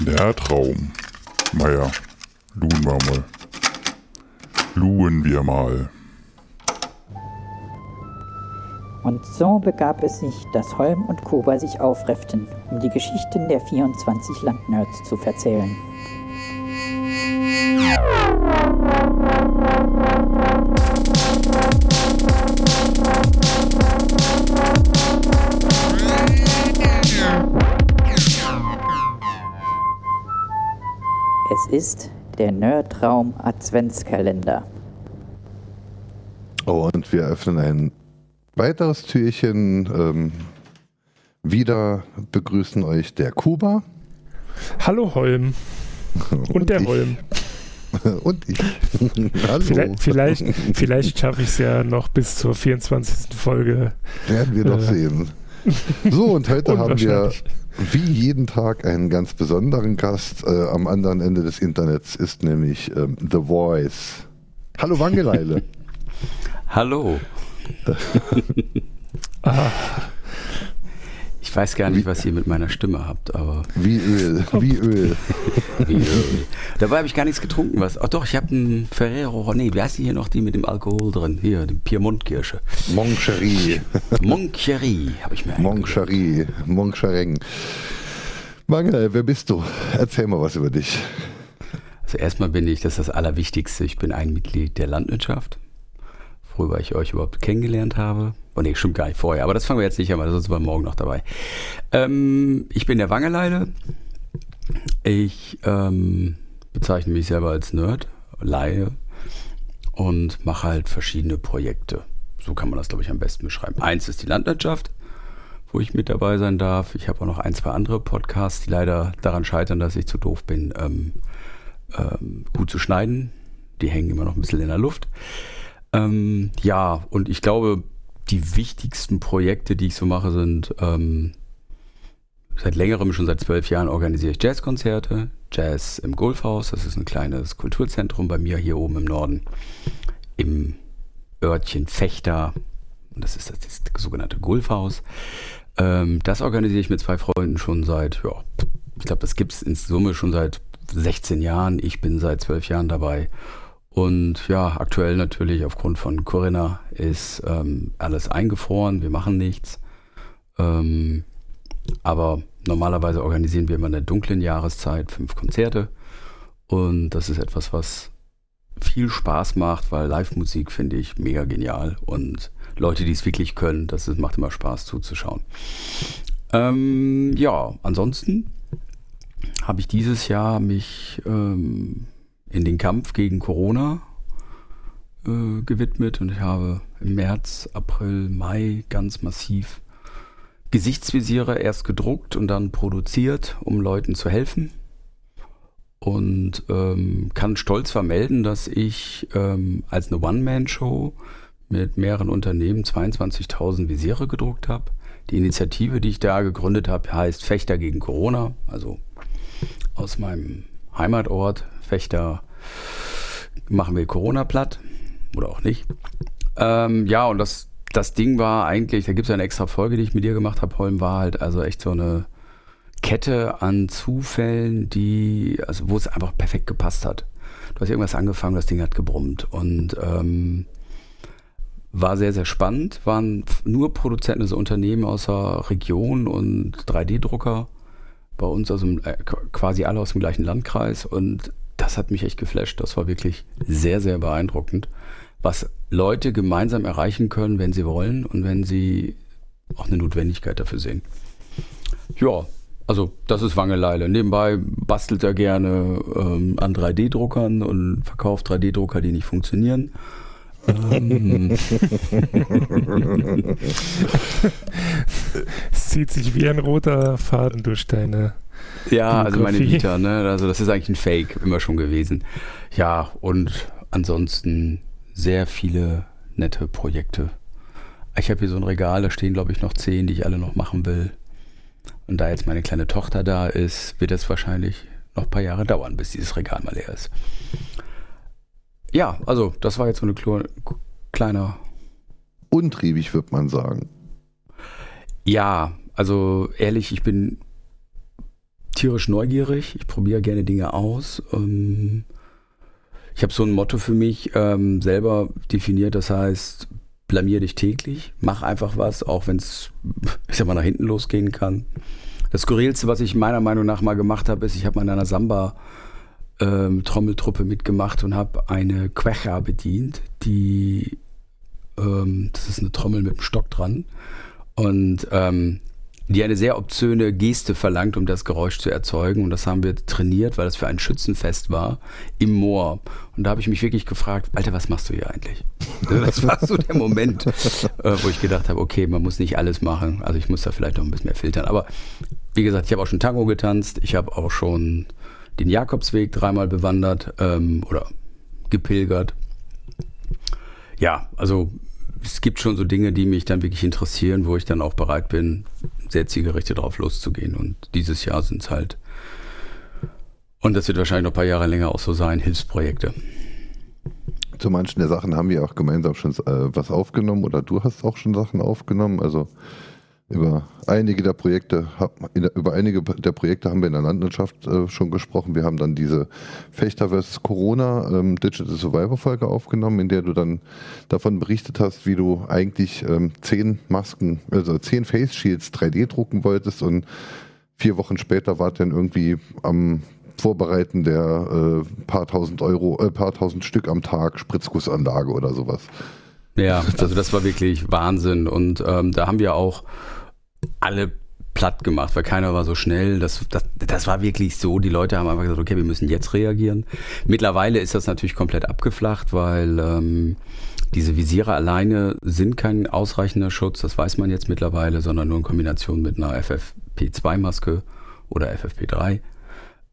Der Traum. Naja, luhen wir mal. Luhen wir mal. Und so begab es sich, dass Holm und Koba sich aufrefften, um die Geschichten der 24 Landnerds zu verzählen. Der Nerdraum Adventskalender. Oh, und wir öffnen ein weiteres Türchen. Ähm, wieder begrüßen euch der Kuba. Hallo Holm. Und, und der ich. Holm. Und ich. Hallo. Vielleicht, vielleicht, vielleicht schaffe ich es ja noch bis zur 24. Folge. Werden wir doch Äh. sehen. So, und heute haben wir wie jeden Tag einen ganz besonderen Gast. Äh, am anderen Ende des Internets ist nämlich ähm, The Voice. Hallo Wangeleile. Hallo. Ah, Ich weiß gar nicht, was ihr mit meiner Stimme habt, aber wie Öl, wie Öl. wie, äh, dabei habe ich gar nichts getrunken. Was? Ach doch, ich habe einen Ferrero. Nee, wie heißt die hier noch die mit dem Alkohol drin? Hier, die Piemont-Kirsche. Moncherie, Moncherie habe ich mir. Moncherie, Monchereng. Wangeleile, wer bist du? Erzähl mal was über dich. Also erstmal bin ich, das ist das Allerwichtigste, ich bin ein Mitglied der Landwirtschaft, worüber ich euch überhaupt kennengelernt habe. Oh nee, stimmt gar nicht vorher, aber das fangen wir jetzt nicht an, weil sonst sind wir morgen noch dabei. Ähm, ich bin der Wangeleile. Ich ähm, bezeichne mich selber als Nerd, Laie und mache halt verschiedene Projekte. So kann man das, glaube ich, am besten beschreiben. Eins ist die Landwirtschaft, wo ich mit dabei sein darf. Ich habe auch noch ein, zwei andere Podcasts, die leider daran scheitern, dass ich zu doof bin, ähm, ähm, gut zu schneiden. Die hängen immer noch ein bisschen in der Luft. Ähm, ja, und ich glaube, die wichtigsten Projekte, die ich so mache, sind ähm, seit längerem, schon seit zwölf Jahren, organisiere ich Jazzkonzerte. Jazz im Golfhaus, das ist ein kleines Kulturzentrum bei mir hier oben im Norden. Im Örtchen Fechter. Und das ist das, das sogenannte Golfhaus. Ähm, das organisiere ich mit zwei Freunden schon seit, ja, ich glaube, das gibt es in Summe schon seit 16 Jahren. Ich bin seit zwölf Jahren dabei. Und ja, aktuell natürlich aufgrund von Corinna ist ähm, alles eingefroren. Wir machen nichts. Ähm, aber normalerweise organisieren wir immer in der dunklen Jahreszeit fünf Konzerte. Und das ist etwas, was viel Spaß macht, weil Live-Musik finde ich mega genial. Und Leute, die es wirklich können, das ist, macht immer Spaß zuzuschauen. Ähm, ja, ansonsten habe ich dieses Jahr mich ähm, in den Kampf gegen Corona äh, gewidmet und ich habe im März, April, Mai ganz massiv Gesichtsvisiere erst gedruckt und dann produziert, um Leuten zu helfen. Und ähm, kann stolz vermelden, dass ich ähm, als eine One-Man-Show mit mehreren Unternehmen 22.000 Visiere gedruckt habe. Die Initiative, die ich da gegründet habe, heißt Fechter gegen Corona. Also aus meinem Heimatort Fechter machen wir Corona platt oder auch nicht. Ähm, ja, und das, das Ding war eigentlich, da gibt es eine extra Folge, die ich mit dir gemacht habe, Holm, war halt also echt so eine Kette an Zufällen, die, also wo es einfach perfekt gepasst hat. Du hast irgendwas angefangen, das Ding hat gebrummt und ähm, war sehr, sehr spannend. Waren nur Produzenten, also Unternehmen aus der Region und 3D-Drucker bei uns, also qu- quasi alle aus dem gleichen Landkreis und das hat mich echt geflasht. Das war wirklich sehr, sehr beeindruckend, was Leute gemeinsam erreichen können, wenn sie wollen und wenn sie auch eine Notwendigkeit dafür sehen. Ja, also das ist Wangeleile. Nebenbei bastelt er gerne ähm, an 3D-Druckern und verkauft 3D-Drucker, die nicht funktionieren. ähm, es zieht sich wie ein roter Faden durch deine. Ja, also meine. Vita, ne? Also das ist eigentlich ein Fake, immer schon gewesen. Ja, und ansonsten sehr viele nette Projekte. Ich habe hier so ein Regal, da stehen, glaube ich, noch zehn, die ich alle noch machen will. Und da jetzt meine kleine Tochter da ist, wird es wahrscheinlich noch ein paar Jahre dauern, bis dieses Regal mal leer ist. Ja, also das war jetzt so eine klo- kleiner Untriebig, wird man sagen. Ja, also ehrlich, ich bin tierisch neugierig. Ich probiere gerne Dinge aus. Ähm, ich habe so ein Motto für mich ähm, selber definiert, das heißt, blamier dich täglich, mach einfach was, auch wenn es, ich sag mal, nach hinten losgehen kann. Das Skurrilste, was ich meiner Meinung nach mal gemacht habe, ist, ich habe mal in einer Samba ähm, Trommeltruppe mitgemacht und habe eine Quecha bedient, die ähm, das ist eine Trommel mit einem Stock dran und ähm, die eine sehr obszöne Geste verlangt, um das Geräusch zu erzeugen. Und das haben wir trainiert, weil das für ein Schützenfest war im Moor. Und da habe ich mich wirklich gefragt, Alter, was machst du hier eigentlich? Das war so der Moment, äh, wo ich gedacht habe, okay, man muss nicht alles machen. Also ich muss da vielleicht noch ein bisschen mehr filtern. Aber wie gesagt, ich habe auch schon Tango getanzt. Ich habe auch schon den Jakobsweg dreimal bewandert ähm, oder gepilgert. Ja, also es gibt schon so Dinge, die mich dann wirklich interessieren, wo ich dann auch bereit bin, sehr zielgerichtet drauf loszugehen. Und dieses Jahr sind es halt, und das wird wahrscheinlich noch ein paar Jahre länger auch so sein, Hilfsprojekte. Zu manchen der Sachen haben wir auch gemeinsam schon äh, was aufgenommen oder du hast auch schon Sachen aufgenommen. Also über einige der Projekte, über einige der Projekte haben wir in der Landwirtschaft äh, schon gesprochen. Wir haben dann diese Fechter vs. Corona ähm, Digital Survivor Folge aufgenommen, in der du dann davon berichtet hast, wie du eigentlich ähm, zehn Masken, also zehn Face Shields 3D drucken wolltest und vier Wochen später war dann irgendwie am Vorbereiten der äh, paar tausend Euro, äh, paar tausend Stück am Tag Spritzgussanlage oder sowas. Ja, also das war wirklich Wahnsinn und ähm, da haben wir auch alle platt gemacht, weil keiner war so schnell. Das, das, das war wirklich so. Die Leute haben einfach gesagt, okay, wir müssen jetzt reagieren. Mittlerweile ist das natürlich komplett abgeflacht, weil ähm, diese Visiere alleine sind kein ausreichender Schutz, das weiß man jetzt mittlerweile, sondern nur in Kombination mit einer FFP2-Maske oder FFP3.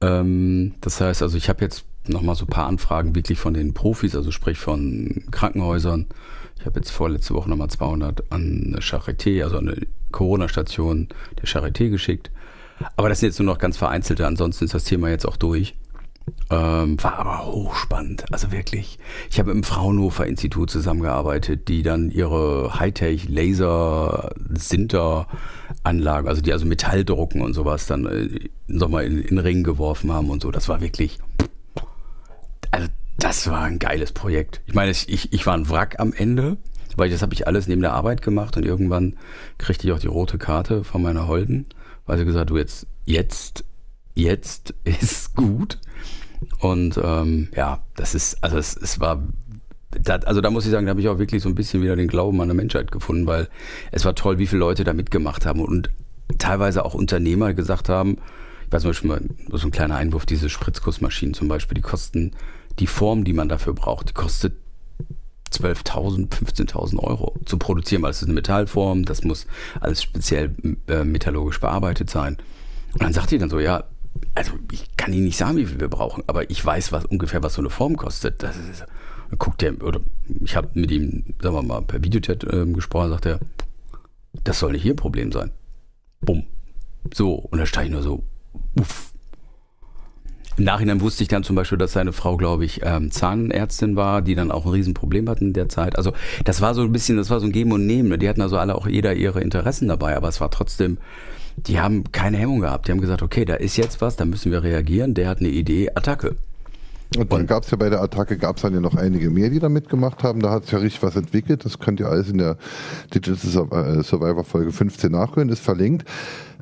Ähm, das heißt also, ich habe jetzt nochmal so ein paar Anfragen wirklich von den Profis, also sprich von Krankenhäusern. Ich habe jetzt vorletzte Woche nochmal 200 an eine Charité, also eine Corona-Station der Charité geschickt. Aber das sind jetzt nur noch ganz vereinzelte, ansonsten ist das Thema jetzt auch durch. Ähm, war aber hochspannend, also wirklich. Ich habe im Fraunhofer Institut zusammengearbeitet, die dann ihre Hightech Laser Sinter Anlagen, also die also Metall drucken und sowas, dann äh, nochmal in, in Ring geworfen haben und so. Das war wirklich, also das war ein geiles Projekt. Ich meine, ich, ich war ein Wrack am Ende, weil das habe ich alles neben der Arbeit gemacht und irgendwann kriegte ich auch die rote Karte von meiner Holden, weil sie gesagt, du jetzt, jetzt, jetzt ist gut. Und ähm, ja, das ist, also es, es war, das, also da muss ich sagen, da habe ich auch wirklich so ein bisschen wieder den Glauben an der Menschheit gefunden, weil es war toll, wie viele Leute da mitgemacht haben und teilweise auch Unternehmer gesagt haben, ich weiß Beispiel mal, so ein kleiner Einwurf, diese Spritzkussmaschinen zum Beispiel, die kosten, die Form, die man dafür braucht, die kostet 12.000, 15.000 Euro zu produzieren, weil es ist eine Metallform, das muss alles speziell äh, metallurgisch bearbeitet sein. Und dann sagt die dann so, ja, also ich kann Ihnen nicht sagen, wie viel wir brauchen, aber ich weiß was ungefähr, was so eine Form kostet. Das ist, guckt der, oder ich habe mit ihm, sagen wir mal, per Videochat äh, gesprochen, sagt er, das soll nicht Ihr Problem sein. Bumm. So, und da stand ich nur so, uff, im Nachhinein wusste ich dann zum Beispiel, dass seine Frau, glaube ich, ähm, Zahnärztin war, die dann auch ein Riesenproblem hatten in der Zeit. Also das war so ein bisschen, das war so ein Geben und Nehmen. Die hatten also alle auch jeder ihre Interessen dabei, aber es war trotzdem, die haben keine Hemmung gehabt. Die haben gesagt, okay, da ist jetzt was, da müssen wir reagieren. Der hat eine Idee, Attacke. Und dann gab es ja bei der Attacke, gab es dann ja noch einige mehr, die da mitgemacht haben. Da hat sich ja richtig was entwickelt. Das könnt ihr alles in der Digital Survivor Folge 15 nachhören, ist verlinkt.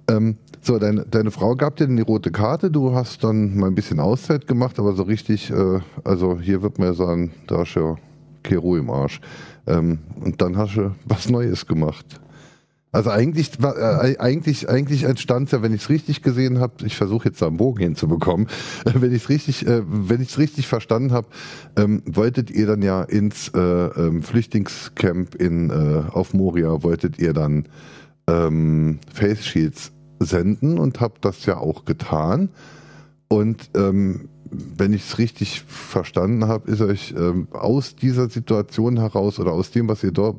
Ähm, so, deine, deine Frau gab dir dann die rote Karte, du hast dann mal ein bisschen Auszeit gemacht, aber so richtig, äh, also hier wird man ja sagen, da ist ja keine im Arsch. Ähm, und dann hast du was Neues gemacht. Also eigentlich, äh, eigentlich, eigentlich entstand es ja, wenn ich es richtig gesehen habe, ich versuche jetzt da einen Bogen hinzubekommen, äh, wenn ich es richtig, äh, wenn ich es richtig verstanden habe, ähm, wolltet ihr dann ja ins äh, ähm, Flüchtlingscamp in äh, auf Moria, wolltet ihr dann ähm, Face Shields senden und habe das ja auch getan. Und ähm, wenn ich es richtig verstanden habe, ist euch ähm, aus dieser Situation heraus oder aus dem, was ihr dort,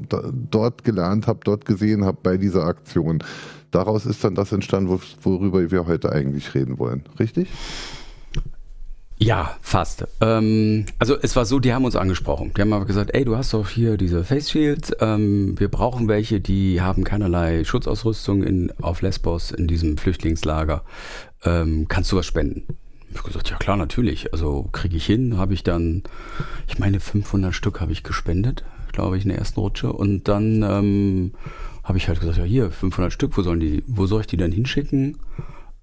dort gelernt habt, dort gesehen habt bei dieser Aktion, daraus ist dann das entstanden, worüber wir heute eigentlich reden wollen. Richtig? Ja, fast. Ähm, also es war so, die haben uns angesprochen. Die haben aber gesagt, ey, du hast doch hier diese Face Shields. Ähm, wir brauchen welche, die haben keinerlei Schutzausrüstung in, auf Lesbos in diesem Flüchtlingslager. ähm, kannst du was spenden? Ich habe gesagt, ja klar, natürlich. Also kriege ich hin, habe ich dann, ich meine 500 Stück habe ich gespendet, glaube ich, in der ersten Rutsche. Und dann ähm, habe ich halt gesagt, ja hier, 500 Stück, wo sollen die, wo soll ich die denn hinschicken?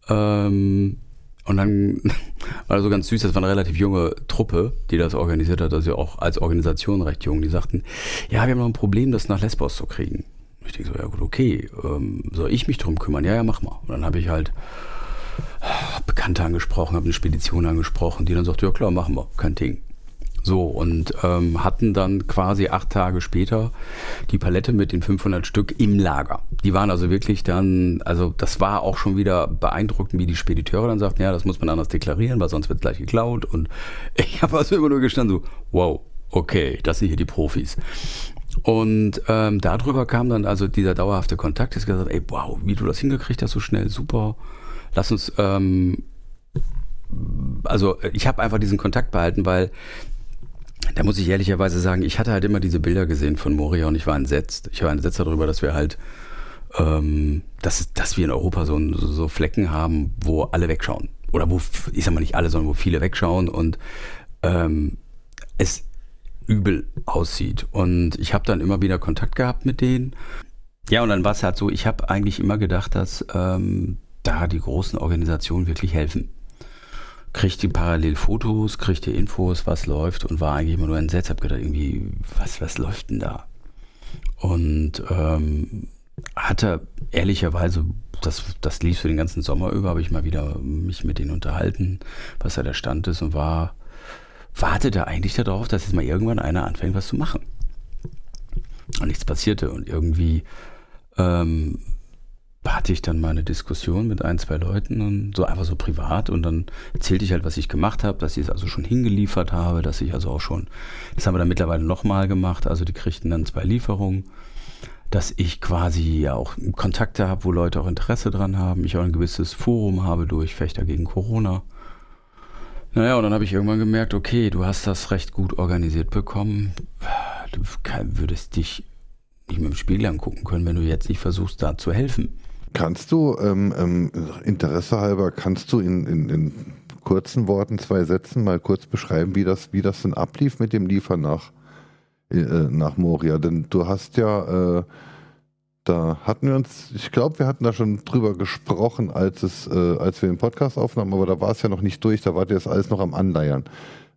Ähm, und dann war das so ganz süß, das war eine relativ junge Truppe, die das organisiert hat, also auch als Organisation recht jung. Die sagten, ja, wir haben noch ein Problem, das nach Lesbos zu kriegen. Ich denke so, ja gut, okay, ähm, soll ich mich drum kümmern? Ja, ja, mach mal. Und dann habe ich halt Bekannte angesprochen, habe eine Spedition angesprochen, die dann sagt, ja klar, machen wir, kein Ding. So, und ähm, hatten dann quasi acht Tage später die Palette mit den 500 Stück im Lager. Die waren also wirklich dann, also das war auch schon wieder beeindruckend, wie die Spediteure dann sagten, ja, das muss man anders deklarieren, weil sonst wird gleich geklaut. Und ich habe also immer nur gestanden, so, wow, okay, das sind hier die Profis. Und ähm, darüber kam dann also dieser dauerhafte Kontakt, ist gesagt, ey, wow, wie du das hingekriegt hast, so schnell, super. Lass uns ähm, also ich habe einfach diesen Kontakt behalten, weil da muss ich ehrlicherweise sagen, ich hatte halt immer diese Bilder gesehen von Moria und ich war entsetzt. Ich war entsetzt darüber, dass wir halt, ähm, dass, dass wir in Europa so, so Flecken haben, wo alle wegschauen. Oder wo, ich sag mal nicht alle, sondern wo viele wegschauen und ähm, es übel aussieht. Und ich habe dann immer wieder Kontakt gehabt mit denen. Ja, und dann war es halt so, ich habe eigentlich immer gedacht, dass ähm, da die großen Organisationen wirklich helfen kriegt die parallel Fotos, kriegt die Infos, was läuft und war eigentlich immer nur entsetzt. Hab gedacht, irgendwie, was, was läuft denn da? Und ähm, hatte ehrlicherweise, das, das lief für den ganzen Sommer über, habe ich mal wieder mich mit denen unterhalten, was da der Stand ist und war, wartete eigentlich darauf, dass jetzt mal irgendwann einer anfängt, was zu machen. Und nichts passierte und irgendwie ähm, hatte ich dann mal eine Diskussion mit ein, zwei Leuten und so einfach so privat und dann erzählte ich halt, was ich gemacht habe, dass ich es also schon hingeliefert habe, dass ich also auch schon, das haben wir dann mittlerweile nochmal gemacht, also die kriegten dann zwei Lieferungen, dass ich quasi ja auch Kontakte habe, wo Leute auch Interesse dran haben, ich auch ein gewisses Forum habe durch Fechter gegen Corona. Naja, und dann habe ich irgendwann gemerkt, okay, du hast das recht gut organisiert bekommen, du würdest dich nicht mit dem Spiegel angucken können, wenn du jetzt nicht versuchst, da zu helfen. Kannst du, ähm, ähm, Interesse halber, kannst du in, in, in, kurzen Worten, zwei Sätzen mal kurz beschreiben, wie das, wie das denn ablief mit dem Liefern nach, äh, nach Moria? Denn du hast ja, äh, da hatten wir uns, ich glaube, wir hatten da schon drüber gesprochen, als, es, äh, als wir den Podcast aufnahmen, aber da war es ja noch nicht durch, da war das alles noch am Anleiern.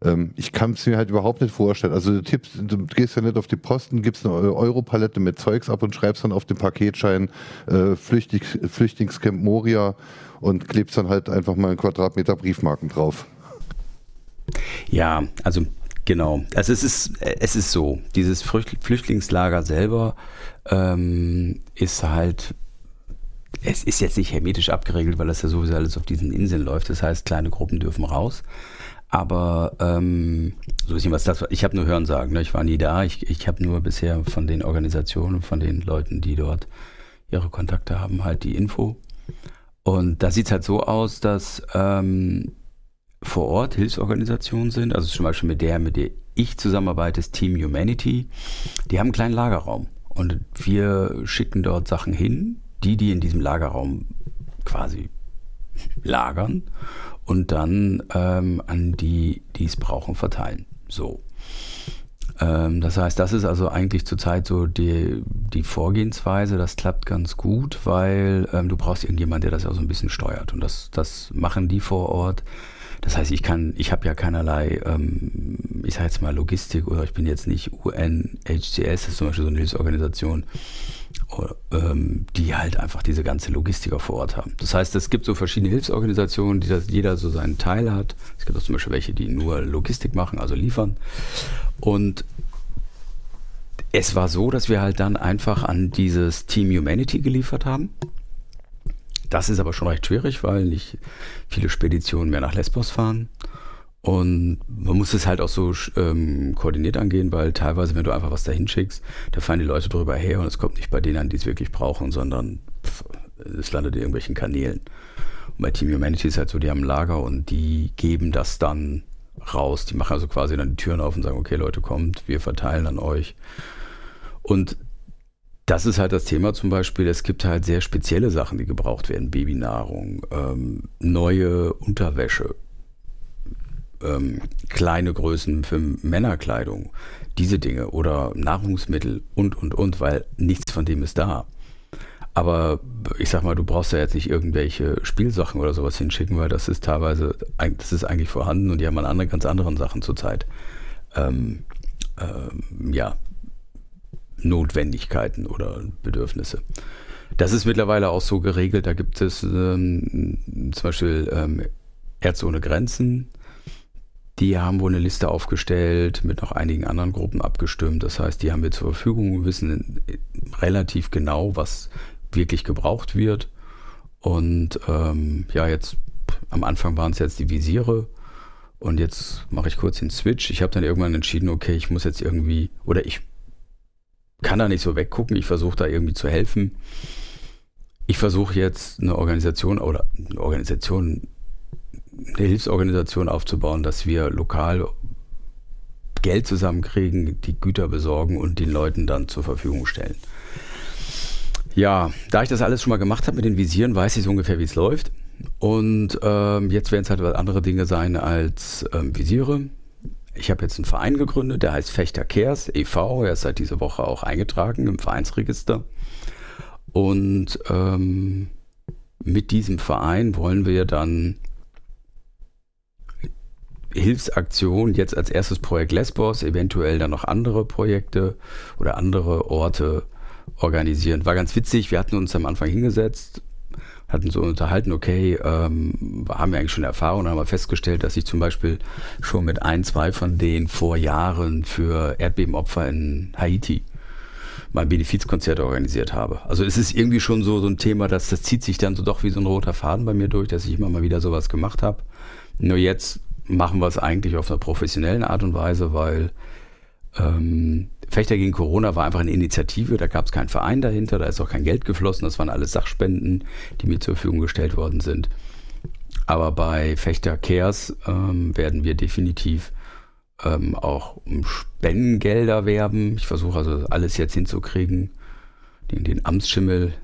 Ähm, ich kann es mir halt überhaupt nicht vorstellen. Also du, tippst, du gehst ja nicht auf die Posten, gibst eine Europalette mit Zeugs ab und schreibst dann auf den Paketschein äh, Flüchtlings, Flüchtlingscamp Moria und klebst dann halt einfach mal einen Quadratmeter Briefmarken drauf. Ja, also genau. Also es ist, es ist so, dieses Flüchtlingslager selber ähm, ist halt es ist jetzt nicht hermetisch abgeregelt, weil das ja sowieso alles auf diesen Inseln läuft. Das heißt, kleine Gruppen dürfen raus. Aber ähm, so ist was das. Ich habe nur Hören sagen. Ne? Ich war nie da. Ich, ich habe nur bisher von den Organisationen, von den Leuten, die dort ihre Kontakte haben, halt die Info. Und da sieht es halt so aus, dass ähm, vor Ort Hilfsorganisationen sind. Also zum Beispiel mit der, mit der ich zusammenarbeite, ist Team Humanity. Die haben einen kleinen Lagerraum. Und wir schicken dort Sachen hin, die, die in diesem Lagerraum quasi lagern und dann ähm, an die, die es brauchen, verteilen. So. Ähm, das heißt, das ist also eigentlich zurzeit so die, die Vorgehensweise. Das klappt ganz gut, weil ähm, du brauchst irgendjemanden, der das auch so ein bisschen steuert. Und das, das machen die vor Ort. Das heißt, ich kann, ich habe ja keinerlei, ähm, ich sage jetzt mal Logistik oder ich bin jetzt nicht UNHCS, das ist zum Beispiel so eine Hilfsorganisation, die halt einfach diese ganze Logistiker vor Ort haben. Das heißt, es gibt so verschiedene Hilfsorganisationen, die das, jeder so seinen Teil hat. Es gibt auch zum Beispiel welche, die nur Logistik machen, also liefern. Und es war so, dass wir halt dann einfach an dieses Team Humanity geliefert haben. Das ist aber schon recht schwierig, weil nicht viele Speditionen mehr nach Lesbos fahren. Und man muss es halt auch so ähm, koordiniert angehen, weil teilweise, wenn du einfach was dahin schickst, da fallen die Leute drüber her und es kommt nicht bei denen an, die es wirklich brauchen, sondern pff, es landet in irgendwelchen Kanälen. Und bei Team Humanity ist halt so, die haben ein Lager und die geben das dann raus. Die machen also quasi dann die Türen auf und sagen, okay Leute, kommt, wir verteilen an euch. Und das ist halt das Thema zum Beispiel. Es gibt halt sehr spezielle Sachen, die gebraucht werden. Babynahrung, ähm, neue Unterwäsche, ähm, kleine Größen für Männerkleidung, diese Dinge oder Nahrungsmittel und, und, und, weil nichts von dem ist da. Aber ich sag mal, du brauchst ja jetzt nicht irgendwelche Spielsachen oder sowas hinschicken, weil das ist teilweise, das ist eigentlich vorhanden und die haben an anderen, ganz anderen Sachen zurzeit. Ähm, ähm, ja, Notwendigkeiten oder Bedürfnisse. Das ist mittlerweile auch so geregelt. Da gibt es ähm, zum Beispiel ähm, Ärzte ohne Grenzen. Die haben wohl eine Liste aufgestellt, mit noch einigen anderen Gruppen abgestimmt. Das heißt, die haben wir zur Verfügung, wissen relativ genau, was wirklich gebraucht wird. Und ähm, ja, jetzt am Anfang waren es jetzt die Visiere. Und jetzt mache ich kurz den Switch. Ich habe dann irgendwann entschieden, okay, ich muss jetzt irgendwie, oder ich kann da nicht so weggucken. Ich versuche da irgendwie zu helfen. Ich versuche jetzt eine Organisation oder eine Organisation, eine Hilfsorganisation aufzubauen, dass wir lokal Geld zusammenkriegen, die Güter besorgen und den Leuten dann zur Verfügung stellen. Ja, da ich das alles schon mal gemacht habe mit den Visieren, weiß ich so ungefähr, wie es läuft. Und ähm, jetzt werden es halt andere Dinge sein als ähm, Visiere. Ich habe jetzt einen Verein gegründet, der heißt Fechter Cares e.V. Er ist seit dieser Woche auch eingetragen im Vereinsregister. Und ähm, mit diesem Verein wollen wir dann Hilfsaktionen, jetzt als erstes Projekt Lesbos, eventuell dann noch andere Projekte oder andere Orte organisieren. War ganz witzig, wir hatten uns am Anfang hingesetzt, hatten so unterhalten, okay, ähm, haben wir eigentlich schon Erfahrung, haben wir festgestellt, dass ich zum Beispiel schon mit ein, zwei von denen vor Jahren für Erdbebenopfer in Haiti mein Benefizkonzert organisiert habe. Also es ist irgendwie schon so, so ein Thema, dass das zieht sich dann so doch wie so ein roter Faden bei mir durch, dass ich immer mal wieder sowas gemacht habe. Nur jetzt machen wir es eigentlich auf einer professionellen Art und Weise, weil ähm, Fechter gegen Corona war einfach eine Initiative, da gab es keinen Verein dahinter, da ist auch kein Geld geflossen, das waren alles Sachspenden, die mir zur Verfügung gestellt worden sind. Aber bei Fechter Cares ähm, werden wir definitiv ähm, auch um Spendengelder werben. Ich versuche also alles jetzt hinzukriegen, den, den Amtsschimmel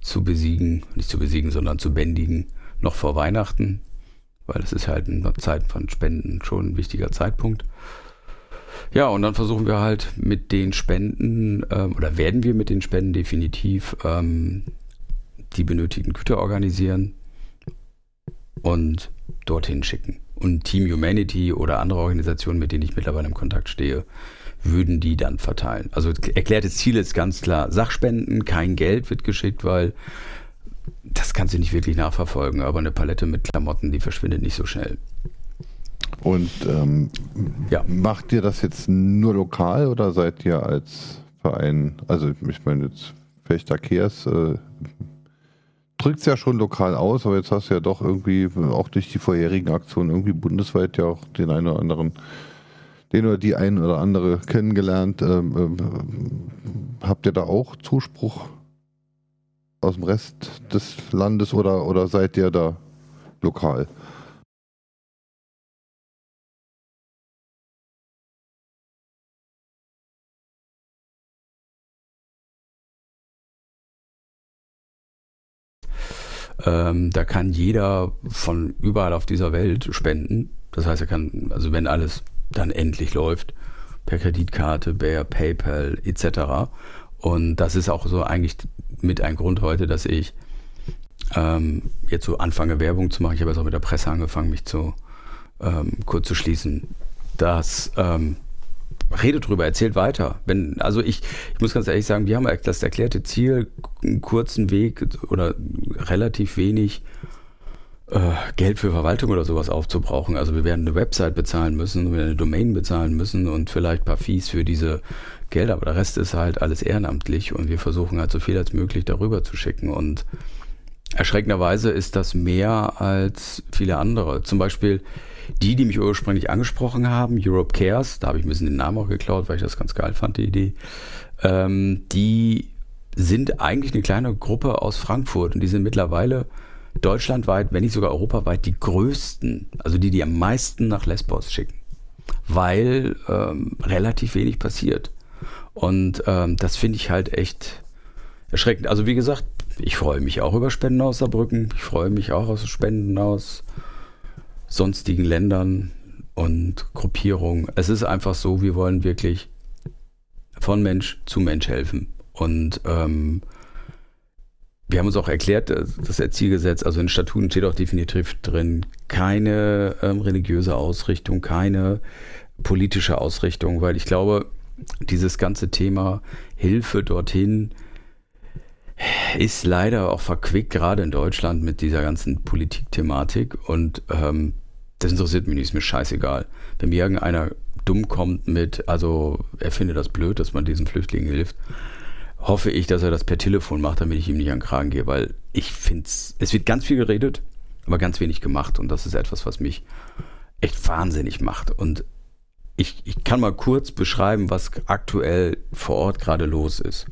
zu besiegen, nicht zu besiegen, sondern zu bändigen, noch vor Weihnachten, weil es ist halt in der Zeit von Spenden schon ein wichtiger Zeitpunkt. Ja, und dann versuchen wir halt mit den Spenden, ähm, oder werden wir mit den Spenden definitiv ähm, die benötigten Güter organisieren und dorthin schicken. Und Team Humanity oder andere Organisationen, mit denen ich mittlerweile im Kontakt stehe, würden die dann verteilen. Also erklärtes Ziel ist ganz klar, Sachspenden, kein Geld wird geschickt, weil das kannst du nicht wirklich nachverfolgen, aber eine Palette mit Klamotten, die verschwindet nicht so schnell. Und ähm, ja. macht ihr das jetzt nur lokal oder seid ihr als Verein, also ich meine jetzt Fechter Kehrs, äh, drückt es ja schon lokal aus, aber jetzt hast du ja doch irgendwie auch durch die vorherigen Aktionen irgendwie bundesweit ja auch den einen oder anderen, den oder die ein oder andere kennengelernt. Ähm, ähm, habt ihr da auch Zuspruch aus dem Rest des Landes oder, oder seid ihr da lokal? Ähm, da kann jeder von überall auf dieser Welt spenden. Das heißt, er kann, also wenn alles dann endlich läuft, per Kreditkarte, per PayPal etc. Und das ist auch so eigentlich mit ein Grund heute, dass ich ähm, jetzt so anfange, Werbung zu machen. Ich habe jetzt auch mit der Presse angefangen, mich zu ähm, kurz zu schließen, dass ähm, redet drüber, erzählt weiter. Wenn, also ich, ich muss ganz ehrlich sagen, wir haben das erklärte Ziel, einen kurzen Weg oder relativ wenig Geld für Verwaltung oder sowas aufzubrauchen. Also wir werden eine Website bezahlen müssen, wir werden eine Domain bezahlen müssen und vielleicht ein paar Fees für diese Gelder, aber der Rest ist halt alles ehrenamtlich und wir versuchen halt so viel als möglich darüber zu schicken und erschreckenderweise ist das mehr als viele andere. Zum Beispiel die, die mich ursprünglich angesprochen haben, Europe Cares, da habe ich ein bisschen den Namen auch geklaut, weil ich das ganz geil fand, die Idee, ähm, die sind eigentlich eine kleine Gruppe aus Frankfurt und die sind mittlerweile deutschlandweit, wenn nicht sogar europaweit, die größten, also die, die am meisten nach Lesbos schicken, weil ähm, relativ wenig passiert. Und ähm, das finde ich halt echt erschreckend. Also wie gesagt, ich freue mich auch über Spenden aus Saarbrücken. Ich freue mich auch aus Spenden aus sonstigen Ländern und Gruppierungen. Es ist einfach so, wir wollen wirklich von Mensch zu Mensch helfen. Und ähm, wir haben uns auch erklärt, das Erzielgesetz, also in Statuten steht auch definitiv drin, keine ähm, religiöse Ausrichtung, keine politische Ausrichtung, weil ich glaube, dieses ganze Thema Hilfe dorthin ist leider auch verquickt, gerade in Deutschland mit dieser ganzen Politikthematik. Und ähm, das interessiert mich nicht, ist mir scheißegal. Wenn mir irgendeiner dumm kommt mit, also er findet das blöd, dass man diesen Flüchtlingen hilft, hoffe ich, dass er das per Telefon macht, damit ich ihm nicht an den Kragen gehe, weil ich finde es, es wird ganz viel geredet, aber ganz wenig gemacht und das ist etwas, was mich echt wahnsinnig macht. Und ich, ich kann mal kurz beschreiben, was aktuell vor Ort gerade los ist.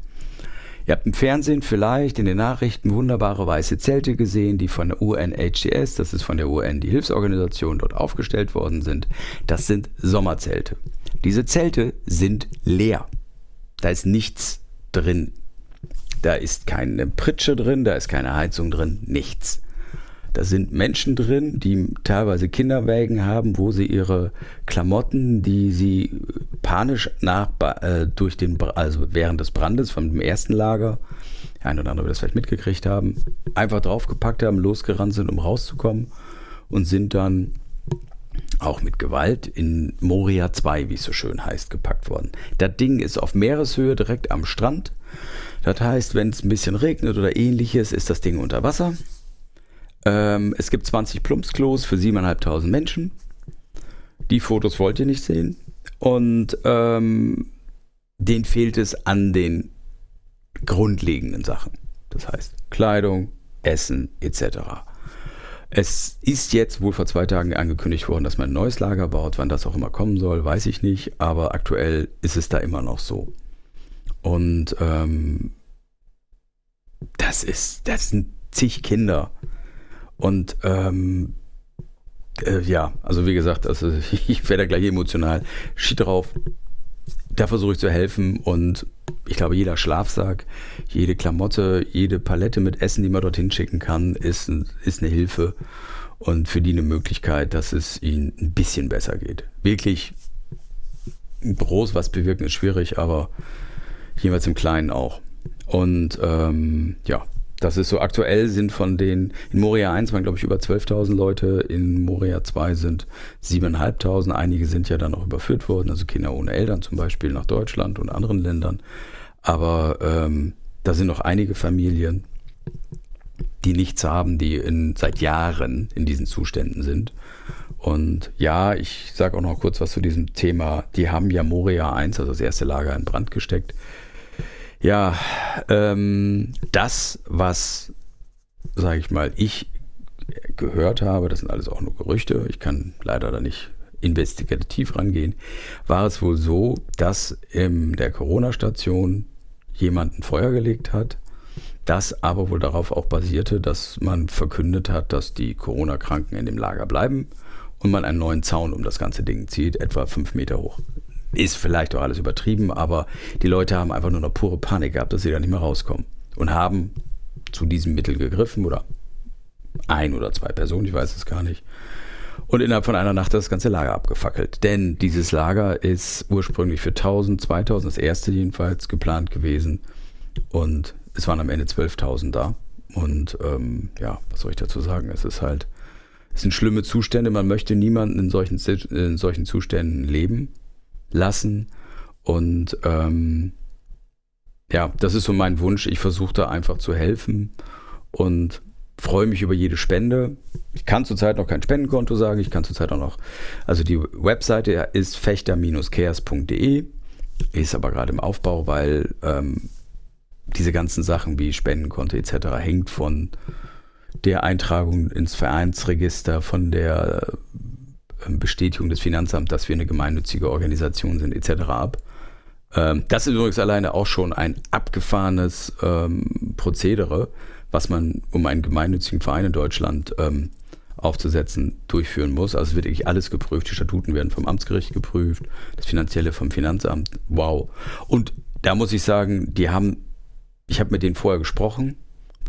Ihr habt im Fernsehen vielleicht in den Nachrichten wunderbare weiße Zelte gesehen, die von der UNHCS, das ist von der UN die Hilfsorganisation, dort aufgestellt worden sind. Das sind Sommerzelte. Diese Zelte sind leer. Da ist nichts drin. Da ist keine Pritsche drin, da ist keine Heizung drin, nichts. Da sind Menschen drin, die teilweise Kinderwägen haben, wo sie ihre Klamotten, die sie panisch nach, äh, durch den, also während des Brandes vom dem ersten Lager, ein oder andere wird das vielleicht mitgekriegt haben, einfach draufgepackt haben, losgerannt sind, um rauszukommen und sind dann auch mit Gewalt in Moria 2, wie es so schön heißt, gepackt worden. Das Ding ist auf Meereshöhe direkt am Strand. Das heißt, wenn es ein bisschen regnet oder ähnliches, ist das Ding unter Wasser. Ähm, es gibt 20 Plumpsklos für 7.500 Menschen. Die Fotos wollt ihr nicht sehen. Und ähm, denen fehlt es an den grundlegenden Sachen. Das heißt Kleidung, Essen etc. Es ist jetzt wohl vor zwei Tagen angekündigt worden, dass man ein neues Lager baut. Wann das auch immer kommen soll, weiß ich nicht. Aber aktuell ist es da immer noch so. Und ähm, das ist, das sind zig Kinder. Und ähm, äh, ja, also wie gesagt, also ich werde gleich emotional. Schied drauf. Da versuche ich zu helfen und ich glaube, jeder Schlafsack, jede Klamotte, jede Palette mit Essen, die man dorthin schicken kann, ist, ist eine Hilfe und für die eine Möglichkeit, dass es ihnen ein bisschen besser geht. Wirklich groß was bewirken ist schwierig, aber jeweils im Kleinen auch. Und ähm, ja, das ist so aktuell sind von den, in Moria 1 waren glaube ich über 12.000 Leute, in Moria 2 sind 7.500, einige sind ja dann auch überführt worden, also Kinder ohne Eltern zum Beispiel nach Deutschland und anderen Ländern. Aber ähm, da sind noch einige Familien, die nichts haben, die in, seit Jahren in diesen Zuständen sind. Und ja, ich sage auch noch kurz was zu diesem Thema. Die haben ja Moria 1, also das erste Lager, in Brand gesteckt. Ja, ähm, das, was, sage ich mal, ich gehört habe, das sind alles auch nur Gerüchte, ich kann leider da nicht investigativ rangehen, war es wohl so, dass in der Corona-Station jemand ein Feuer gelegt hat, das aber wohl darauf auch basierte, dass man verkündet hat, dass die Corona-Kranken in dem Lager bleiben und man einen neuen Zaun um das ganze Ding zieht, etwa fünf Meter hoch. Ist vielleicht auch alles übertrieben, aber die Leute haben einfach nur eine pure Panik gehabt, dass sie da nicht mehr rauskommen. Und haben zu diesem Mittel gegriffen oder ein oder zwei Personen, ich weiß es gar nicht. Und innerhalb von einer Nacht das ganze Lager abgefackelt. Denn dieses Lager ist ursprünglich für 1000, 2000, das erste jedenfalls, geplant gewesen. Und es waren am Ende 12.000 da. Und ähm, ja, was soll ich dazu sagen? Es ist halt, es sind schlimme Zustände. Man möchte niemanden in solchen, in solchen Zuständen leben lassen. Und ähm, ja, das ist so mein Wunsch. Ich versuche da einfach zu helfen und freue mich über jede Spende. Ich kann zurzeit noch kein Spendenkonto sagen. Ich kann zurzeit auch noch, also die Webseite ist fechter-cares.de, ist aber gerade im Aufbau, weil ähm, diese ganzen Sachen wie Spendenkonto etc. hängt von der Eintragung ins Vereinsregister, von der Bestätigung des Finanzamts, dass wir eine gemeinnützige Organisation sind, etc. ab. Ähm, das ist übrigens alleine auch schon ein abgefahrenes ähm, Prozedere, was man, um einen gemeinnützigen Verein in Deutschland ähm, aufzusetzen, durchführen muss. Also wird wirklich alles geprüft. Die Statuten werden vom Amtsgericht geprüft, das Finanzielle vom Finanzamt. Wow. Und da muss ich sagen, die haben ich habe mit denen vorher gesprochen,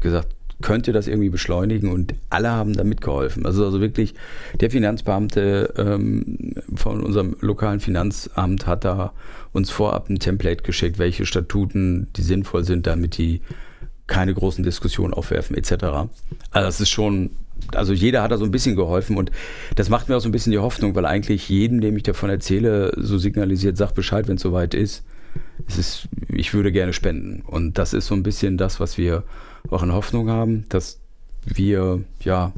gesagt, könnt ihr das irgendwie beschleunigen und alle haben da mitgeholfen. Also, also wirklich, der Finanzbeamte ähm, von unserem lokalen Finanzamt hat da uns vorab ein Template geschickt, welche Statuten, die sinnvoll sind, damit die keine großen Diskussionen aufwerfen, etc. Also das ist schon, also jeder hat da so ein bisschen geholfen und das macht mir auch so ein bisschen die Hoffnung, weil eigentlich jedem, dem ich davon erzähle, so signalisiert, sagt Bescheid, wenn es soweit ist. Es ist, ich würde gerne spenden. Und das ist so ein bisschen das, was wir auch in Hoffnung haben, dass wir ja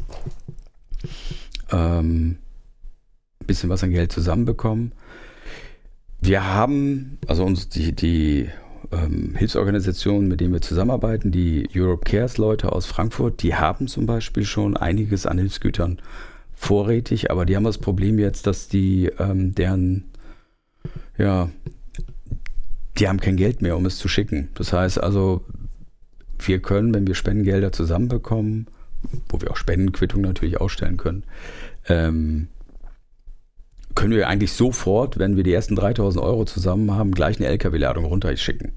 ähm, ein bisschen was an Geld zusammenbekommen. Wir haben, also uns die, die ähm, Hilfsorganisationen, mit denen wir zusammenarbeiten, die Europe Cares Leute aus Frankfurt, die haben zum Beispiel schon einiges an Hilfsgütern vorrätig, aber die haben das Problem jetzt, dass die ähm, deren ja die haben kein Geld mehr, um es zu schicken. Das heißt also, wir können, wenn wir Spendengelder zusammenbekommen, wo wir auch Spendenquittungen natürlich ausstellen können, ähm, können wir eigentlich sofort, wenn wir die ersten 3000 Euro zusammen haben, gleich eine LKW-Ladung runterschicken.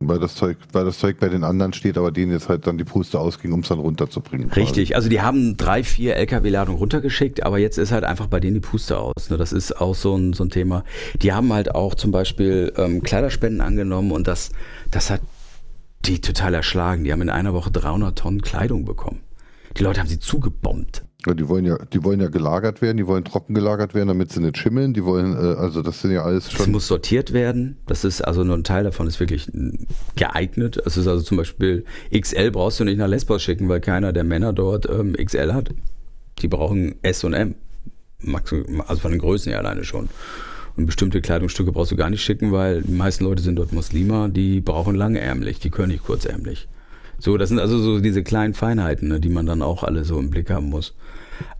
Weil das, Zeug, weil das Zeug bei den anderen steht, aber denen jetzt halt dann die Puste ausging, um es dann runterzubringen. Richtig, also die haben drei, vier LKW-Ladungen runtergeschickt, aber jetzt ist halt einfach bei denen die Puste aus. Ne? Das ist auch so ein, so ein Thema. Die haben halt auch zum Beispiel ähm, Kleiderspenden angenommen und das, das hat die total erschlagen. Die haben in einer Woche 300 Tonnen Kleidung bekommen. Die Leute haben sie zugebombt. Ja, die wollen ja, die wollen ja gelagert werden, die wollen trocken gelagert werden, damit sie nicht schimmeln. Die wollen, äh, also das sind ja alles schon. Es muss sortiert werden. Das ist also nur ein Teil davon ist wirklich geeignet. Es ist also zum Beispiel XL brauchst du nicht nach Lesbos schicken, weil keiner der Männer dort ähm, XL hat. Die brauchen S und M. Also von den Größen her alleine schon. Und bestimmte Kleidungsstücke brauchst du gar nicht schicken, weil die meisten Leute sind dort Muslima, die brauchen langärmlich, die können nicht kurzärmlich. So, das sind also so diese kleinen Feinheiten, ne, die man dann auch alle so im Blick haben muss.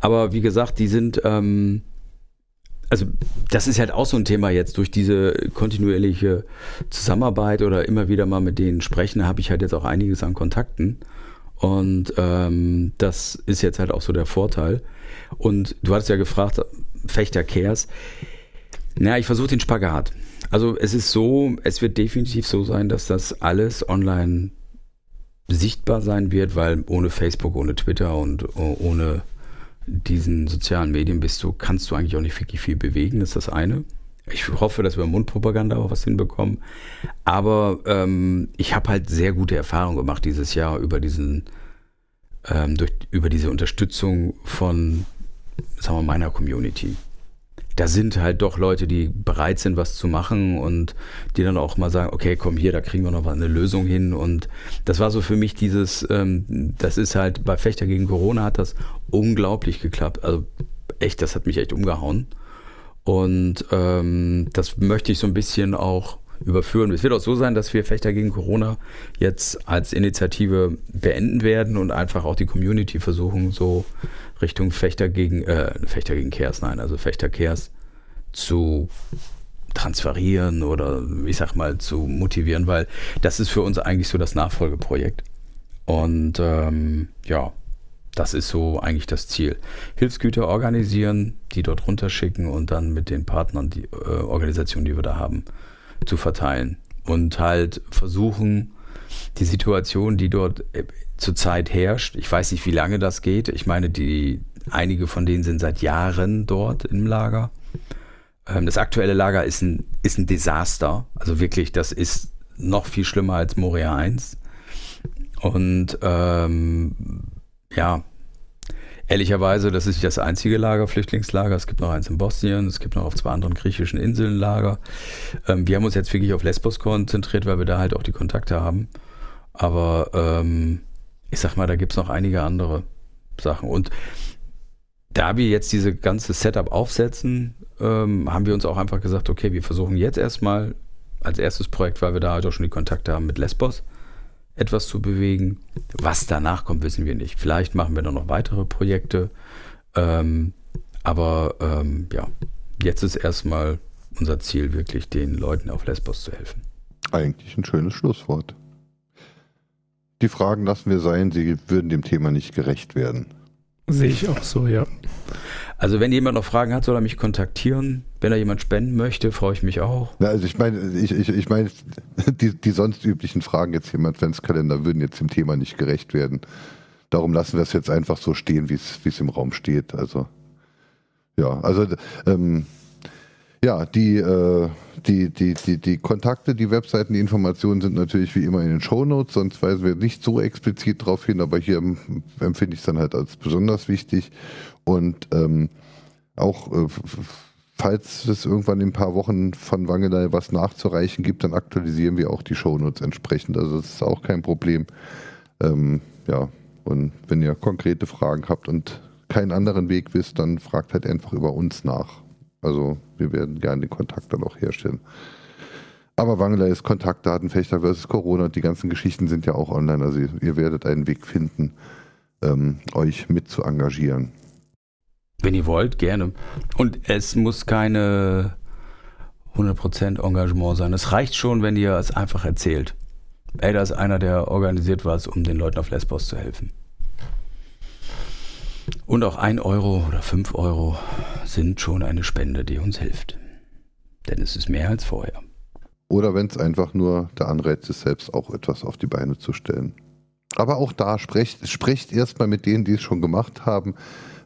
Aber wie gesagt, die sind, ähm, also das ist halt auch so ein Thema jetzt durch diese kontinuierliche Zusammenarbeit oder immer wieder mal mit denen sprechen, habe ich halt jetzt auch einiges an Kontakten. Und ähm, das ist jetzt halt auch so der Vorteil. Und du hattest ja gefragt, Fechter Cares. Na, ich versuche den Spagat. Also es ist so, es wird definitiv so sein, dass das alles online sichtbar sein wird, weil ohne Facebook, ohne Twitter und ohne diesen sozialen Medien bist du, kannst du eigentlich auch nicht wirklich viel bewegen, das ist das eine. Ich hoffe, dass wir Mundpropaganda auch was hinbekommen. Aber ähm, ich habe halt sehr gute Erfahrungen gemacht dieses Jahr über diesen, ähm, durch, über diese Unterstützung von, sagen wir, meiner Community da sind halt doch Leute, die bereit sind, was zu machen und die dann auch mal sagen, okay, komm hier, da kriegen wir noch eine Lösung hin. Und das war so für mich dieses, ähm, das ist halt bei Fechter gegen Corona hat das unglaublich geklappt. Also echt, das hat mich echt umgehauen. Und ähm, das möchte ich so ein bisschen auch überführen. Es wird auch so sein, dass wir Fechter gegen Corona jetzt als Initiative beenden werden und einfach auch die Community versuchen, so Richtung Fechter gegen, äh, Fechter gegen Kers, nein, also Fechter Kers zu transferieren oder ich sag mal zu motivieren, weil das ist für uns eigentlich so das Nachfolgeprojekt. Und ähm, ja, das ist so eigentlich das Ziel. Hilfsgüter organisieren, die dort runterschicken und dann mit den Partnern, die äh, Organisationen, die wir da haben, zu verteilen. Und halt versuchen, die Situation, die dort äh, zurzeit herrscht, ich weiß nicht, wie lange das geht. Ich meine, die, einige von denen sind seit Jahren dort im Lager. Ähm, das aktuelle Lager ist ein, ist ein Desaster. Also wirklich, das ist noch viel schlimmer als Moria 1. Und ähm, ja, Ehrlicherweise, das ist nicht das einzige Lager, Flüchtlingslager. Es gibt noch eins in Bosnien, es gibt noch auf zwei anderen griechischen Inseln Lager. Ähm, wir haben uns jetzt wirklich auf Lesbos konzentriert, weil wir da halt auch die Kontakte haben. Aber ähm, ich sag mal, da gibt es noch einige andere Sachen. Und da wir jetzt diese ganze Setup aufsetzen, ähm, haben wir uns auch einfach gesagt, okay, wir versuchen jetzt erstmal als erstes Projekt, weil wir da halt auch schon die Kontakte haben mit Lesbos, etwas zu bewegen. Was danach kommt, wissen wir nicht. Vielleicht machen wir dann noch weitere Projekte. Ähm, aber ähm, ja, jetzt ist erstmal unser Ziel, wirklich den Leuten auf Lesbos zu helfen. Eigentlich ein schönes Schlusswort. Die Fragen lassen wir sein, sie würden dem Thema nicht gerecht werden. Sehe ich auch so, ja. Also wenn jemand noch Fragen hat, soll er mich kontaktieren. Wenn da jemand spenden möchte, freue ich mich auch. Ja, also ich meine, ich, ich, ich meine, die, die sonst üblichen Fragen jetzt im Adventskalender würden jetzt dem Thema nicht gerecht werden. Darum lassen wir es jetzt einfach so stehen, wie es wie es im Raum steht. Also ja, also ähm, ja, die, äh, die, die, die, die Kontakte, die Webseiten, die Informationen sind natürlich wie immer in den Shownotes, sonst weisen wir nicht so explizit darauf hin, aber hier empfinde ich es dann halt als besonders wichtig. Und ähm, auch äh, falls es irgendwann in ein paar Wochen von Wangelei was nachzureichen gibt, dann aktualisieren wir auch die Shownotes entsprechend. Also das ist auch kein Problem. Ähm, ja, und wenn ihr konkrete Fragen habt und keinen anderen Weg wisst, dann fragt halt einfach über uns nach. Also wir werden gerne den Kontakt dann auch herstellen. Aber Wangelei ist Kontaktdaten, Fechter versus Corona, die ganzen Geschichten sind ja auch online. Also ihr, ihr werdet einen Weg finden, ähm, euch mit zu engagieren. Wenn ihr wollt, gerne. Und es muss keine 100% Engagement sein. Es reicht schon, wenn ihr es einfach erzählt. Ey, da ist einer, der organisiert was, um den Leuten auf Lesbos zu helfen. Und auch ein Euro oder fünf Euro sind schon eine Spende, die uns hilft. Denn es ist mehr als vorher. Oder wenn es einfach nur der Anreiz ist, selbst auch etwas auf die Beine zu stellen. Aber auch da sprecht, sprecht erstmal mit denen, die es schon gemacht haben.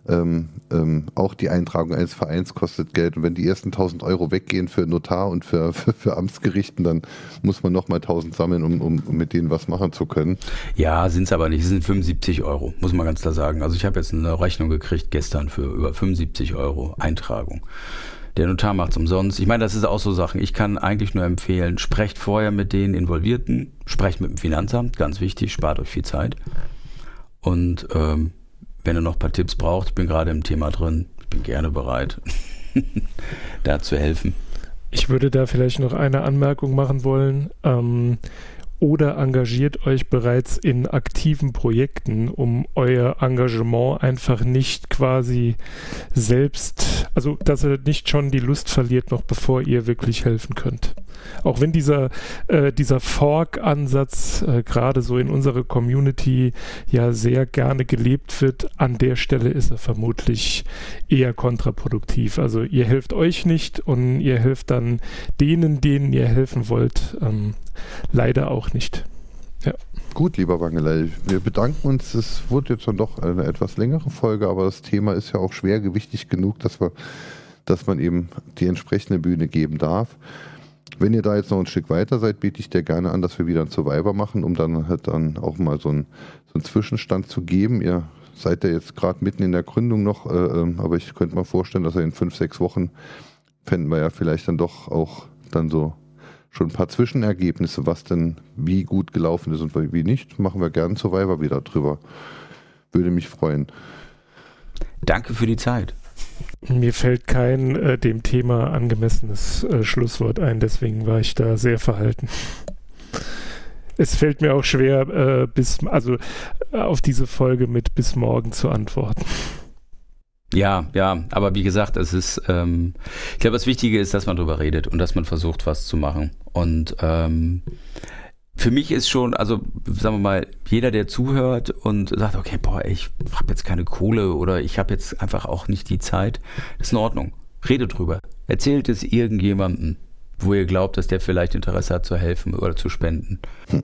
Ähm, ähm, auch die Eintragung eines Vereins kostet Geld. Und wenn die ersten 1000 Euro weggehen für Notar und für, für, für Amtsgerichten, dann muss man nochmal 1000 sammeln, um, um, mit denen was machen zu können. Ja, sind es aber nicht. Es sind 75 Euro, muss man ganz klar sagen. Also ich habe jetzt eine Rechnung gekriegt gestern für über 75 Euro Eintragung. Der Notar macht es umsonst. Ich meine, das ist auch so Sachen. Ich kann eigentlich nur empfehlen, sprecht vorher mit den Involvierten, sprecht mit dem Finanzamt, ganz wichtig, spart euch viel Zeit. Und ähm, wenn ihr noch ein paar Tipps braucht, ich bin gerade im Thema drin, ich bin gerne bereit, da zu helfen. Ich würde da vielleicht noch eine Anmerkung machen wollen. Ähm, oder engagiert euch bereits in aktiven Projekten, um euer Engagement einfach nicht quasi selbst, also dass ihr nicht schon die Lust verliert, noch bevor ihr wirklich helfen könnt. Auch wenn dieser, äh, dieser Fork-Ansatz äh, gerade so in unserer Community ja sehr gerne gelebt wird, an der Stelle ist er vermutlich eher kontraproduktiv. Also ihr helft euch nicht und ihr helft dann denen, denen ihr helfen wollt, ähm, leider auch nicht. Ja. Gut, lieber Wangelei, wir bedanken uns. Es wurde jetzt dann doch eine etwas längere Folge, aber das Thema ist ja auch schwergewichtig genug, dass, wir, dass man eben die entsprechende Bühne geben darf. Wenn ihr da jetzt noch ein Stück weiter seid, biete ich dir gerne an, dass wir wieder ein Survivor machen, um dann halt dann auch mal so einen, so einen Zwischenstand zu geben. Ihr seid ja jetzt gerade mitten in der Gründung noch, äh, ähm, aber ich könnte mir vorstellen, dass er in fünf, sechs Wochen fänden wir ja vielleicht dann doch auch dann so schon ein paar Zwischenergebnisse, was denn wie gut gelaufen ist und wie nicht. Machen wir gerne Survivor wieder drüber. Würde mich freuen. Danke für die Zeit. Mir fällt kein äh, dem Thema angemessenes äh, Schlusswort ein, deswegen war ich da sehr verhalten. Es fällt mir auch schwer, äh, bis, also auf diese Folge mit bis morgen zu antworten. Ja, ja, aber wie gesagt, es ist, ähm, ich glaube, das Wichtige ist, dass man darüber redet und dass man versucht, was zu machen. Und ähm, für mich ist schon, also sagen wir mal, jeder, der zuhört und sagt, okay, boah, ich habe jetzt keine Kohle oder ich habe jetzt einfach auch nicht die Zeit, ist in Ordnung. Redet drüber. Erzählt es irgendjemandem, wo ihr glaubt, dass der vielleicht Interesse hat zu helfen oder zu spenden. Hm.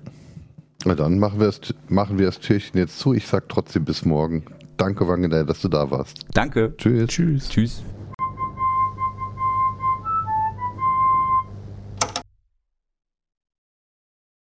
Na dann machen wir, das, machen wir das Türchen jetzt zu. Ich sag trotzdem bis morgen. Danke, Wangenei, dass du da warst. Danke. Tschüss. Tschüss. Tschüss.